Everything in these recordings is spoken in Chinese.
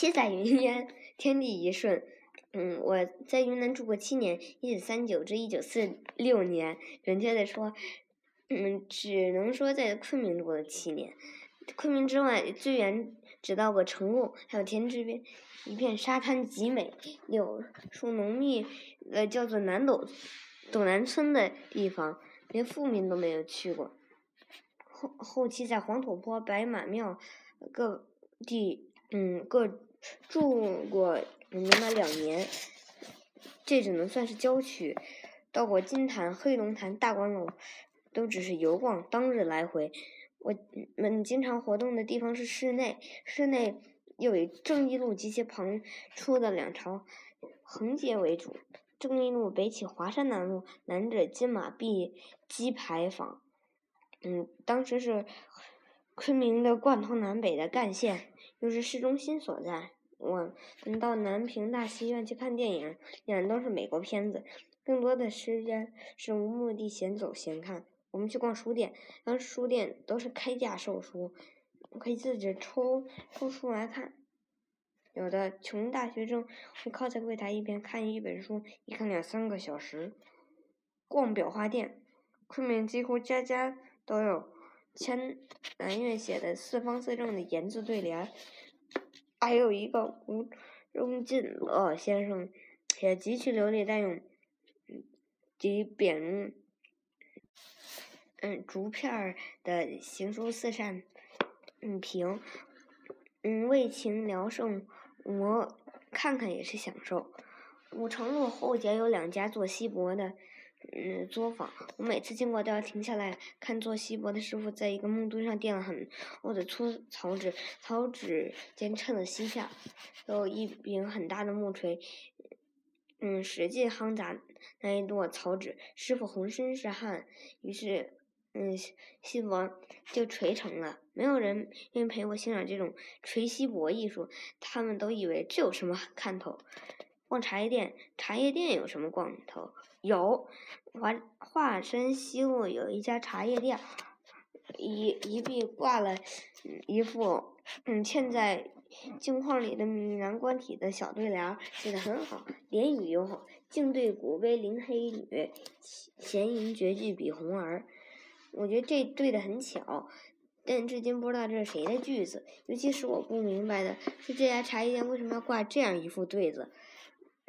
七彩云烟，天地一瞬。嗯，我在云南住过七年，一九三九至一九四六年，准确的说，嗯，只能说在昆明住了七年。昆明之外，最远只到过成贡，还有田之边一片沙滩极美，柳树浓密，呃，叫做南斗斗南村的地方，连富民都没有去过。后后期在黄土坡、白马庙各地，嗯，各住过明白两年，这只能算是郊区。到过金坛、黑龙潭、大观楼，都只是游逛，当日来回。我们经常活动的地方是室内，室内又以正义路及其旁出的两条横街为主。正义路北起华山南路，南至金马碧鸡牌坊。嗯，当时是昆明的贯通南北的干线，就是市中心所在。我们到南平大戏院去看电影，演的都是美国片子，更多的时间是无目的闲走闲看。我们去逛书店，当时书店都是开价售书，可以自己抽抽书来看。有的穷大学生会靠在柜台一边看一本书，一看两三个小时。逛裱画店，昆明几乎家家都有钱南岳写的四方四正的言字对联，还有一个吴荣进乐先生写极其流利，但用极扁。嗯，竹片儿的行书四扇嗯屏，嗯，为情聊胜，我看看也是享受。五城路后街有两家做锡箔的嗯作坊，我每次经过都要停下来看做锡箔的师傅在一个木墩上垫了很厚的粗草纸，草纸间衬了锡片，有一柄很大的木锤，嗯，使劲夯砸那一垛草纸，师傅浑身是汗，于是。嗯，锡箔就锤成了。没有人愿意陪我欣赏这种锤锡箔艺术，他们都以为这有什么看头。逛茶叶店，茶叶店有什么逛头？有，华华山西路有一家茶叶店，一一壁挂了一副嗯嵌在镜框里的米南官体的小对联，写的很好，联语又好。静对古碑临黑女，闲吟绝句比红儿。我觉得这对的很巧，但至今不知道这是谁的句子。尤其是我不明白的是，这家茶叶店为什么要挂这样一副对子？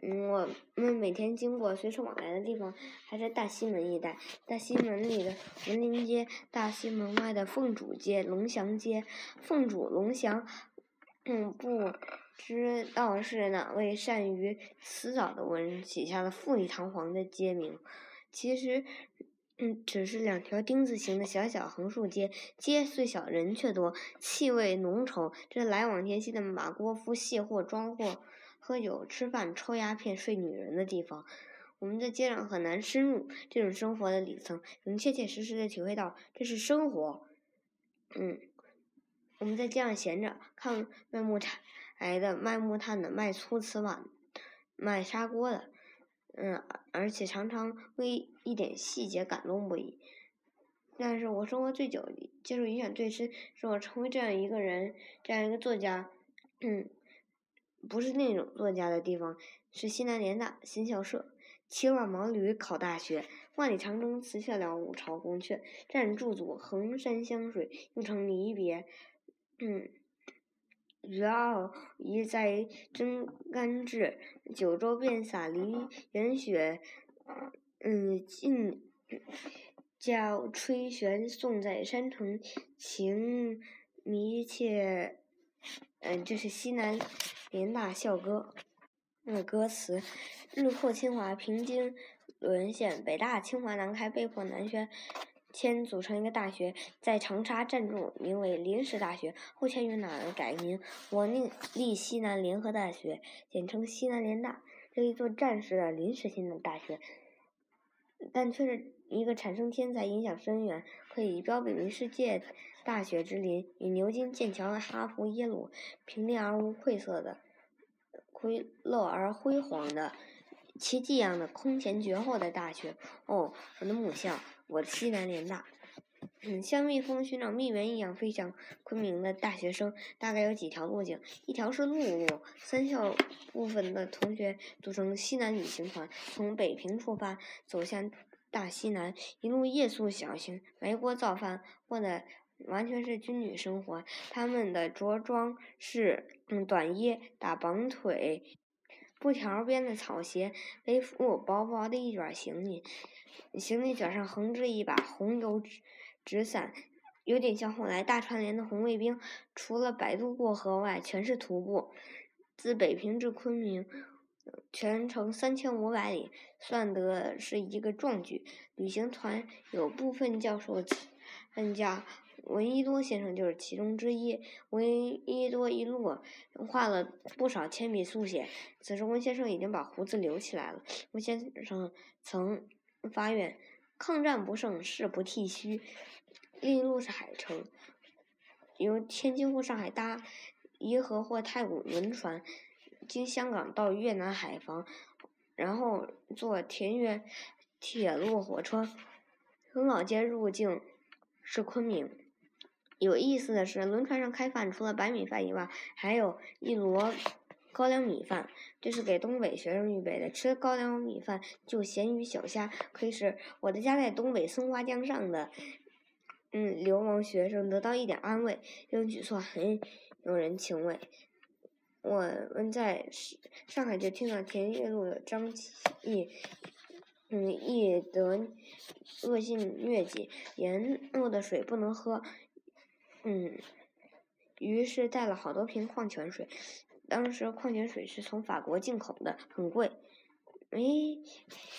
嗯，我们每天经过、随处往来的地方还在大西门一带。大西门里的文林街，大西门外的凤主街、龙祥街。凤主、龙祥，嗯，不知道是哪位善于辞藻的文人起下了富丽堂皇的街名。其实。嗯，只是两条丁字形的小小横竖街，街虽小，人却多，气味浓稠。这来往天西的马锅夫卸货、装货、喝酒、吃饭、抽鸦片、睡女人的地方。我们在街上很难深入这种生活的里层，能切切实实的体会到这是生活。嗯，我们在街上闲着，看卖木柴的、卖木炭的、卖粗瓷碗、卖砂锅的。嗯，而且常常为一点细节感动不已。但是我生活最久、接受影响最深，是我成为这样一个人、这样一个作家。嗯，不是那种作家的地方，是西南联大新校舍。骑马毛驴考大学，万里长征辞下了五朝宫阙，战驻足衡山湘水，又成离别。嗯。余傲一在真干至，九州遍洒梨园雪。嗯，尽教吹弦送在山城，情迷切。嗯，这是西南联大校歌。那歌词：日破清华，平津沦陷，北大、清华、南开被迫南迁。迁组成一个大学，在长沙暂住，名为临时大学。后迁于哪儿改名？我另立西南联合大学，简称西南联大。这一座暂时的临时性的大学，但却是一个产生天才、影响深远、可以标炳于世界大学之林，与牛津、剑桥、哈佛、耶鲁平列而无愧色的，魁乐而辉煌的，奇迹一样的空前绝后的大学。哦，我的母校。我的西南联大。嗯，像蜜蜂寻找蜜源一样飞向昆明的大学生，大概有几条路径：一条是陆路，三校部分的同学组成西南旅行团，从北平出发，走向大西南，一路夜宿小型埋锅造饭，过的完全是军旅生活。他们的着装是嗯短衣、打绑腿、布条编的草鞋，背负薄薄的一卷行李，行李卷上横置一把红油纸纸。伞有点像后来大串联的红卫兵，除了摆渡过河外，全是徒步。自北平至昆明，全程三千五百里，算得是一个壮举。旅行团有部分教授参加，闻一多先生就是其中之一。闻一多一路画了不少铅笔速写。此时，温先生已经把胡子留起来了。温先生曾发愿。抗战不胜，誓不剃须。另一路是海城，由天津或上海搭颐和或太古轮船，经香港到越南海防，然后坐田园铁路火车从老街入境是昆明。有意思的是，轮船上开饭，除了白米饭以外，还有一箩。高粱米饭，这是给东北学生预备的。吃高粱米饭就咸鱼小虾，可以使我的家在东北松花江上的，嗯，流亡学生得到一点安慰。这种举措很有人情味。我们在上海就听到田悦路的张毅，嗯，易得恶性疟疾，盐糯的水不能喝，嗯，于是带了好多瓶矿泉水。当时矿泉水是从法国进口的，很贵。没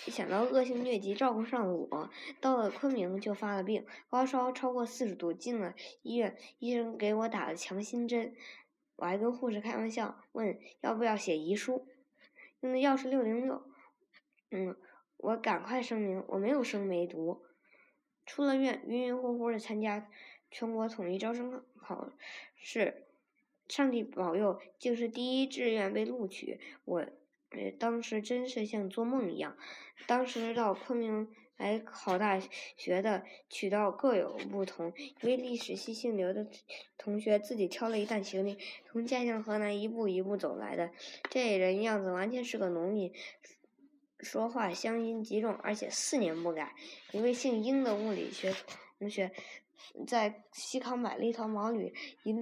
想到恶性疟疾照顾上我，到了昆明就发了病，高烧超过四十度，进了医院，医生给我打了强心针。我还跟护士开玩笑，问要不要写遗书，用的药是六零六。嗯，我赶快声明，我没有生梅毒。出了院，晕晕乎乎的参加全国统一招生考试。上帝保佑，竟是第一志愿被录取。我，呃，当时真是像做梦一样。当时到昆明来考大学的渠道各有不同。一位历史系姓刘的同学自己挑了一担行李，从家乡河南一步一步走来的。这人样子完全是个农民，说话乡音极重，而且四年不改。一位姓英的物理学同学，在西康买了一套毛驴，一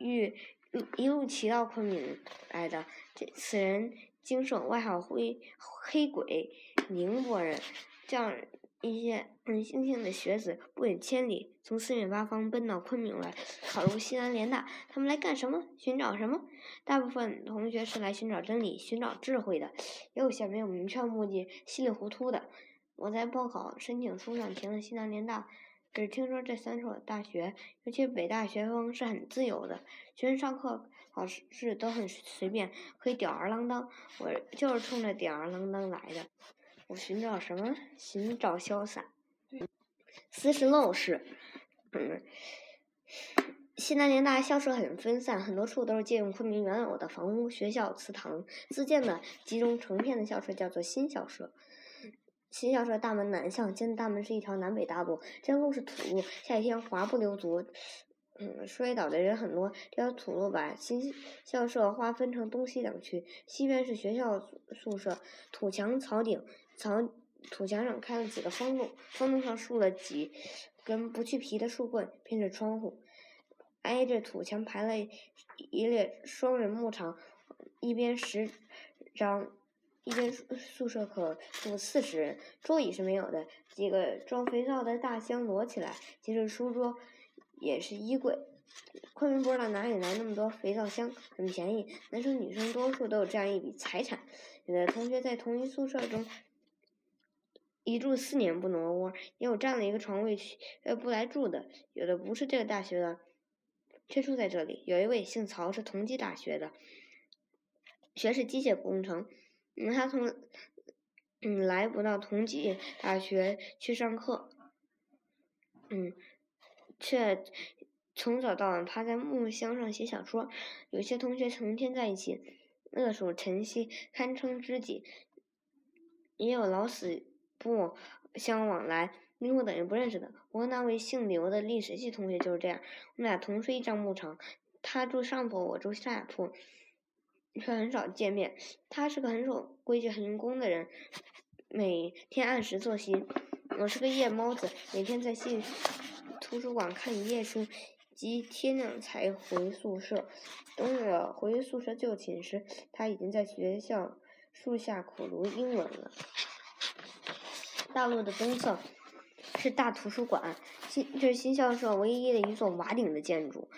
遇。一一路骑到昆明来的，这此人精盛，外号灰黑鬼宁波人。这样一些嗯星星的学子不远千里，从四面八方奔到昆明来，考入西南联大。他们来干什么？寻找什么？大部分同学是来寻找真理、寻找智慧的，也有些没有明确目的、稀里糊涂的。我在报考申请书上填了西南联大。只听说这三所大学，尤其北大学风是很自由的，学生上课、考试都很随便，可以吊儿郎当。我就是冲着吊儿郎当来的。我寻找什么？寻找潇洒。私是陋室。嗯，西南联大校舍很分散，很多处都是借用昆明原有的房屋、学校、祠堂自建的，集中成片的校舍叫做新校舍。新校舍大门南向，进大门是一条南北大路，这条路是土路，下雨天滑不溜足，嗯，摔倒的人很多。这条土路把新校舍划分成东西两区，西边是学校宿舍，土墙草顶，草土墙上开了几个方洞，方洞上竖了几根不去皮的树棍，偏是窗户。挨着土墙排了一列双人木床，一边十张。一间宿舍可住四十人，桌椅是没有的。几个装肥皂的大箱摞起来，即使书桌，也是衣柜。昆明不知道哪里来那么多肥皂箱，很便宜。男生女生多数都有这样一笔财产。有的同学在同一宿舍中一住四年不挪窝，也有占了一个床位呃不来住的。有的不是这个大学的，却住在这里。有一位姓曹，是同济大学的，学是机械工程。嗯，他从嗯来不到同济大学去上课，嗯，却从早到晚趴在木箱上写小说。有些同学成天在一起，乐守晨曦，堪称知己。也有老死不相往来，林我等于不认识的。我和那位姓刘的历史系同学就是这样，我们俩同睡一张牧场，他住上铺，我住下铺，却很少见面。他是个很守规矩、很用功的人，每天按时作息。我是个夜猫子，每天在系图书馆看一夜书。及天亮才回宿舍。等我回宿舍就寝时，他已经在学校树下苦读英文了。大路的东侧是大图书馆，新这是新校舍唯一的一座瓦顶的建筑。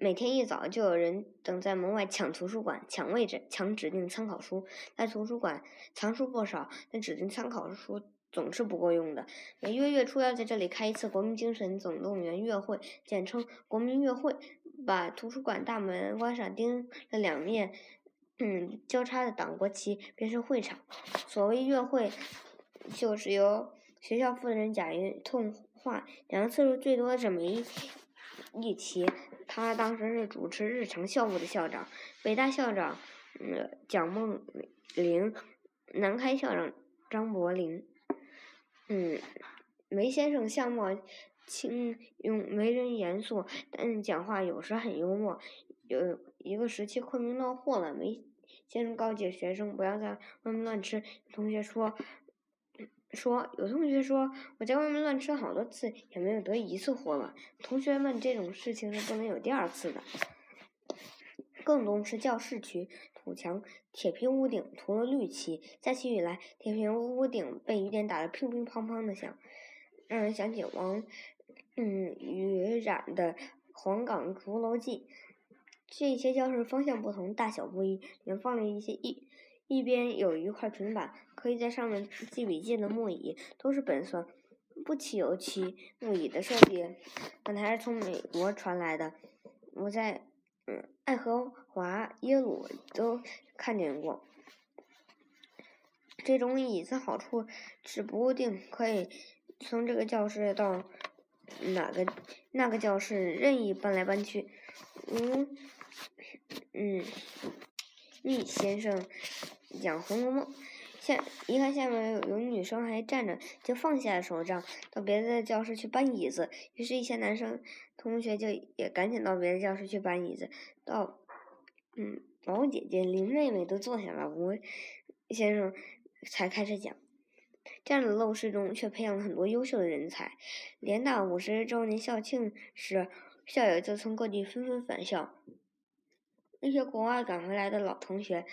每天一早就有人等在门外抢图书馆、抢位置、抢指定参考书。在图书馆藏书不少，但指定参考书。总是不够用的。每月月初要在这里开一次国民精神总动员月会，简称国民月会。把图书馆大门关上，钉了两面嗯交叉的党国旗，便是会场。所谓月会，就是由学校负责人贾云通话讲次数最多的这么一一期。他当时是主持日常校务的校长，北大校长嗯蒋梦玲，南开校长张伯苓。嗯，梅先生相貌清庸，为人严肃，但讲话有时很幽默。有一个时期，昆明闹祸了，梅先生告诫学生不要在外面乱吃。同学说，说有同学说我在外面乱吃好多次，也没有得一次祸了。同学们，这种事情是不能有第二次的。更多是教室区。土墙、铁皮屋顶涂了绿漆，在其雨来，铁皮屋顶被雨点打得乒乒乓乓的响，让人想起王嗯雨染的《黄冈竹楼记》。这些教室方向不同，大小不一，里面放了一些一一边有一块平板，可以在上面记笔记的木椅，都是本色，不漆油漆。木椅的设计本来是从美国传来的，我在嗯。爱荷华、耶鲁都看见过。这种椅子好处是不固定，可以从这个教室到哪个那个教室任意搬来搬去。嗯嗯，易先生讲《红楼梦》，一看下面有有女生还站着，就放下了手杖，到别的教室去搬椅子。于是，一些男生。同学就也赶紧到别的教室去搬椅子，到，嗯，毛姐姐、林妹妹都坐下了，吴先生才开始讲。这样的陋室中，却培养了很多优秀的人才。联大五十周年校庆时，校友就从各地纷纷返校。那些国外赶回来的老同学，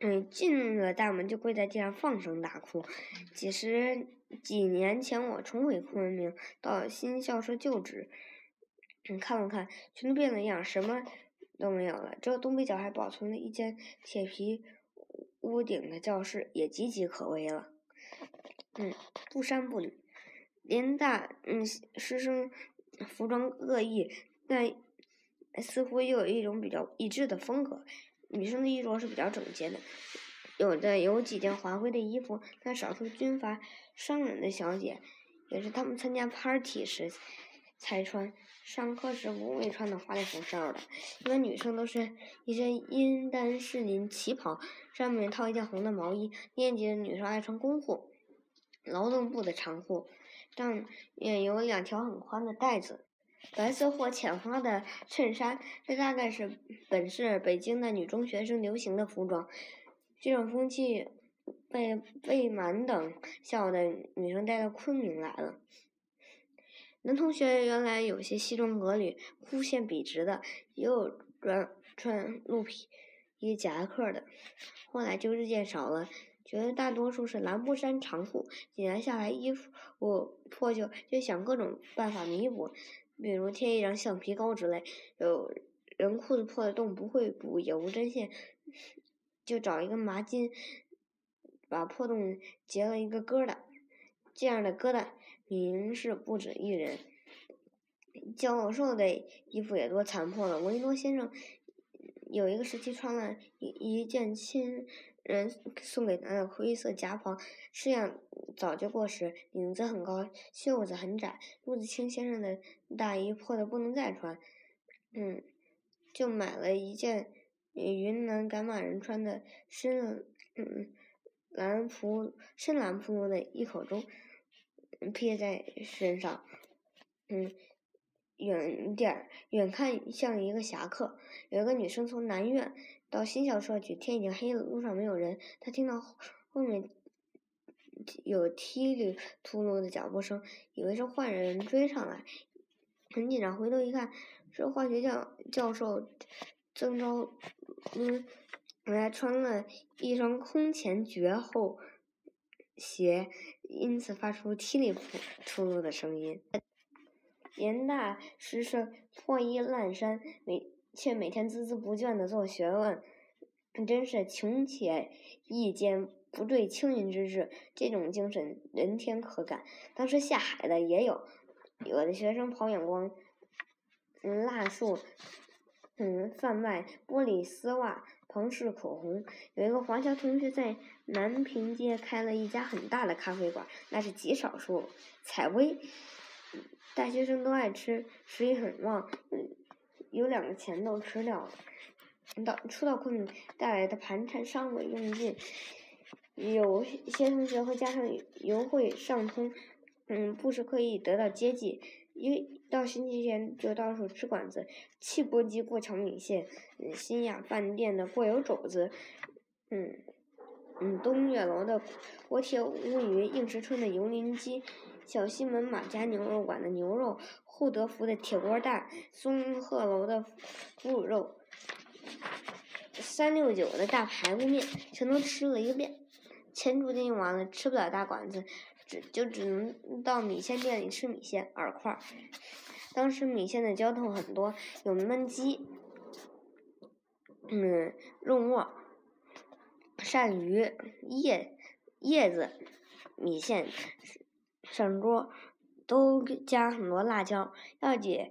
嗯，进了大门就跪在地上放声大哭。几十。几年前，我重回昆明，到新校舍旧址，看了看，全都变了样，什么都没有了。只有东北角还保存了一间铁皮屋顶的教室，也岌岌可危了。嗯，不山不岭，联大嗯师生服装各异，但似乎又有一种比较一致的风格。女生的衣着是比较整洁的。有的有几件华贵的衣服，但少数军阀商人的小姐，也是他们参加 party 时才穿，上课时不会穿的花里胡哨的。一般女生都是一身阴丹士林旗袍，上面套一件红的毛衣。年级的女生爱穿工裤、劳动部的长裤，上面有两条很宽的带子，白色或浅花的衬衫。这大概是本市北京的女中学生流行的服装。这种风气被被满等校的女生带到昆明来了。男同学原来有些西装革履、弧线笔直的，也有穿穿鹿皮衣夹克的，后来就日渐少了。觉得大多数是蓝布衫长裤，几年下来衣服我破旧，就想各种办法弥补，比如贴一张橡皮膏之类。有人裤子破了洞不会补，也无针线。就找一根麻筋，把破洞结了一个疙瘩。这样的疙瘩，明是不止一人。教授的衣服也多残破了。维多先生有一个时期穿了一一件亲人送给他的灰色夹袍，式样早就过时，领子很高，袖子很窄。陆子清先生的大衣破的不能再穿，嗯，就买了一件。云南赶马人穿的深蓝嗯蓝蒲深蓝蒲的一口钟，披在身上，嗯，远点儿远看像一个侠客。有一个女生从南院到新校舍去，天已经黑了，路上没有人。他听到后面有踢里秃噜的脚步声，以为是坏人追上来，很紧张。回头一看，是化学教教授曾昭，嗯，还穿了一双空前绝后鞋，因此发出踢里秃噜的声音。严大师是破衣烂衫，每却每天孜孜不倦地做学问，真是穷且益坚，不坠青云之志。这种精神，人天可感。当时下海的也有，有的学生跑远光，嗯，蜡树，嗯，贩卖玻璃丝袜、庞氏口红。有一个华侨同学在南平街开了一家很大的咖啡馆，那是极少数，采薇。大学生都爱吃，食欲很旺。嗯有两个钱都吃掉了。到初到昆明带来的盘缠尚未用尽，有些同学会加上油会上通，嗯，不时可以得到接济。一到星期天就到处吃馆子，汽钵鸡、过桥米线，嗯，新雅饭店的过油肘子，嗯，嗯，东岳楼的锅贴乌鱼，应时春的油淋鸡。小西门马家牛肉馆的牛肉，厚德福的铁锅蛋，松鹤楼的腐乳肉，三六九的大排骨面，全都吃了一个遍。钱逐渐用完了，吃不了大馆子，只就只能到米线店里吃米线、饵块。当时米线的浇头很多，有焖鸡，嗯，肉末，鳝鱼，叶叶子，米线。上桌都加很多辣椒，要解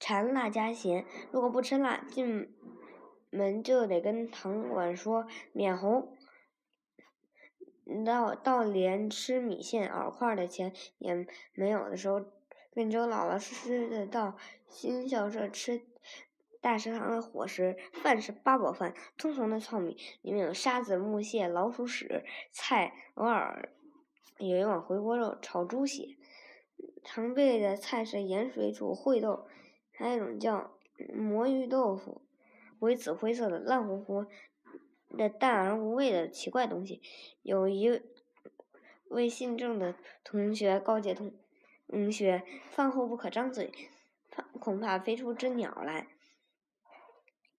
馋辣加咸。如果不吃辣，进门就得跟堂管说免红。到到连吃米线饵块的钱也没有的时候，便只有老老实实的到新校舍吃大食堂的伙食。饭是八宝饭，通红的糙米，里面有沙子、木屑、老鼠屎、菜，偶尔。有一碗回锅肉炒猪血，常备的菜是盐水煮烩豆，还有一种叫魔芋豆腐，为紫灰色的烂乎乎的淡而无味的奇怪东西。有一位姓郑的同学告诫同同学，饭后不可张嘴，怕恐怕飞出只鸟来。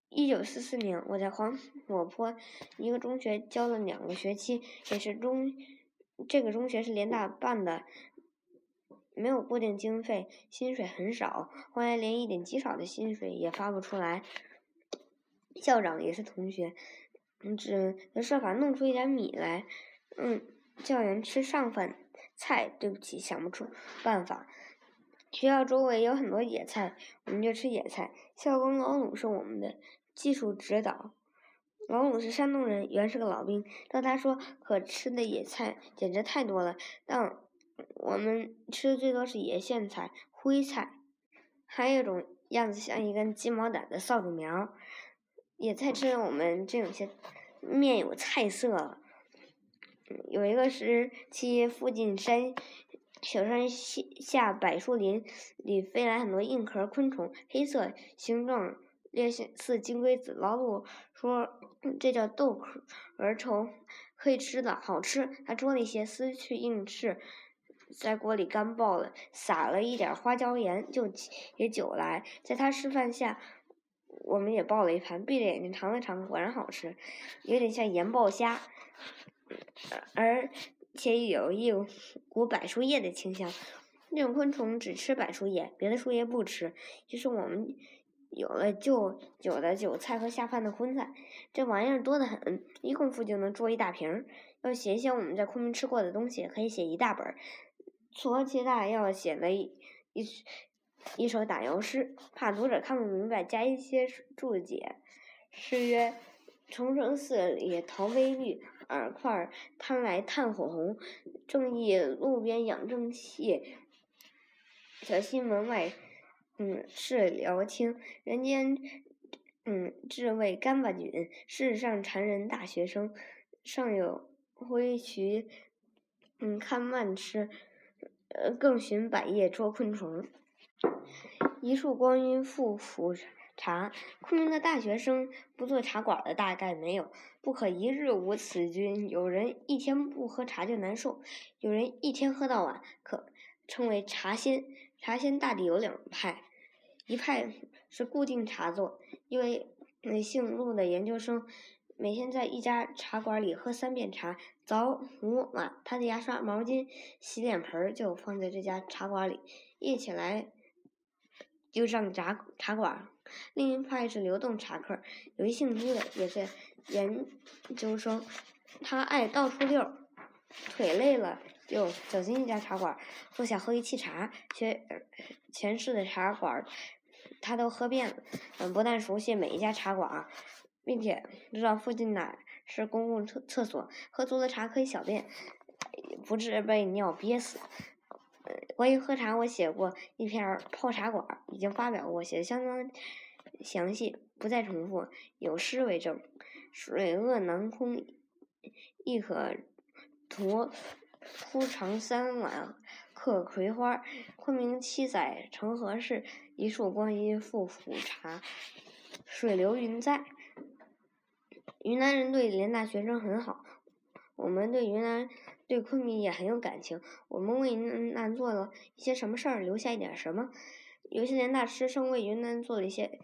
一九四四年，我在黄果坡一个中学教了两个学期，也是中。这个中学是联大办的，没有固定经费，薪水很少，后来连一点极少的薪水也发不出来。校长也是同学，只能设法弄出一点米来，嗯，教员吃上饭菜。对不起，想不出办法。学校周围有很多野菜，我们就吃野菜。校工老鲁是我们的技术指导。老鲁是山东人，原是个老兵。当他说，可吃的野菜简直太多了。但我们吃的最多是野苋菜、灰菜，还有一种样子像一根鸡毛掸的扫帚苗。野菜吃的我们真有些面有菜色了。有一个时期，附近山小山下柏树林里飞来很多硬壳昆虫，黑色形状。略似金龟子，老鲁说这叫豆壳儿虫，可以吃的，好吃。他捉了一些，撕去硬翅，在锅里干爆了，撒了一点花椒盐，就起也酒来。在他示范下，我们也爆了一盘，闭着眼睛尝了尝，果然好吃，有点像盐爆虾，而且有一股柏树叶的清香。那种昆虫只吃柏树叶，别的树叶不吃。于是我们。有了就酒的韭菜和下饭的荤菜，这玩意儿多得很，一功夫就能做一大瓶。要写一些我们在昆明吃过的东西，可以写一大本儿。矬其大要写了一一一首打油诗，怕读者看不明白，加一些注解。诗曰：崇城寺里桃微绿，饵块贪来炭火红。正义路边养正气，小心门外。嗯，是辽清人间，嗯，至味干巴菌，世上馋人大学生，上有灰渠，嗯，看慢吃，呃，更寻百叶捉昆虫。一束光阴复复茶，昆明的大学生不做茶馆的大概没有。不可一日无此君。有人一天不喝茶就难受，有人一天喝到晚，可称为茶仙。茶仙大抵有两派，一派是固定茶座，一位姓陆的研究生。每天在一家茶馆里喝三遍茶，早午晚，他的牙刷、毛巾、洗脸盆就放在这家茶馆里，一起来就上茶茶馆。另一派是流动茶客，有一姓朱的，也是研究生，他爱到处溜，腿累了就走进一家茶馆，坐下喝一沏茶。全全市的茶馆他都喝遍了，嗯，不但熟悉每一家茶馆。并且知道附近哪是公共厕厕所，喝足了茶可以小便，不致被尿憋死。关于喝茶，我写过一篇泡茶馆，已经发表过，写的相当详细，不再重复。有诗为证：水恶难空，亦可图铺长三碗刻葵花。昆明七载成何事？一束光阴复浮茶，水流云在。云南人对联大学生很好，我们对云南、对昆明也很有感情。我们为云南做了一些什么事儿，留下一点什么。有些联大师生为云南做了一些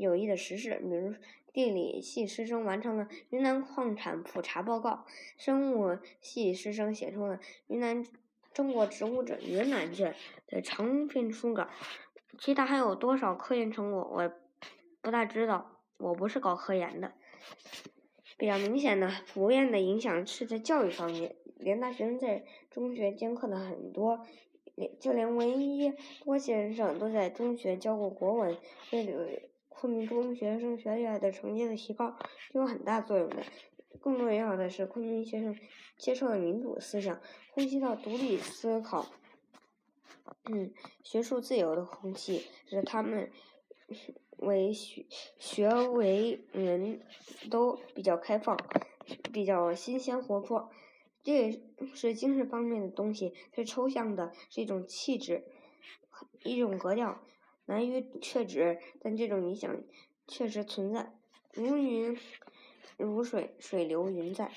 有益的实事，比如地理系师生完成了云南矿产普查报告，生物系师生写出了云南中国植物志云南卷的长篇书稿。其他还有多少科研成果，我不大知道。我不是搞科研的。比较明显的普遍的影响是在教育方面，联大学生在中学兼课的很多，连就连闻一多先生都在中学教过国文，对昆明中学生学业的成绩的提高是有很大作用的。更重要的是，昆明学生接受了民主思想，呼吸到独立思考、嗯，学术自由的空气，使他们。为学学为人都比较开放，比较新鲜活泼，这是精神方面的东西，是抽象的，是一种气质，一种格调，难于确指，但这种理想确实存在。如云如水，水流云在。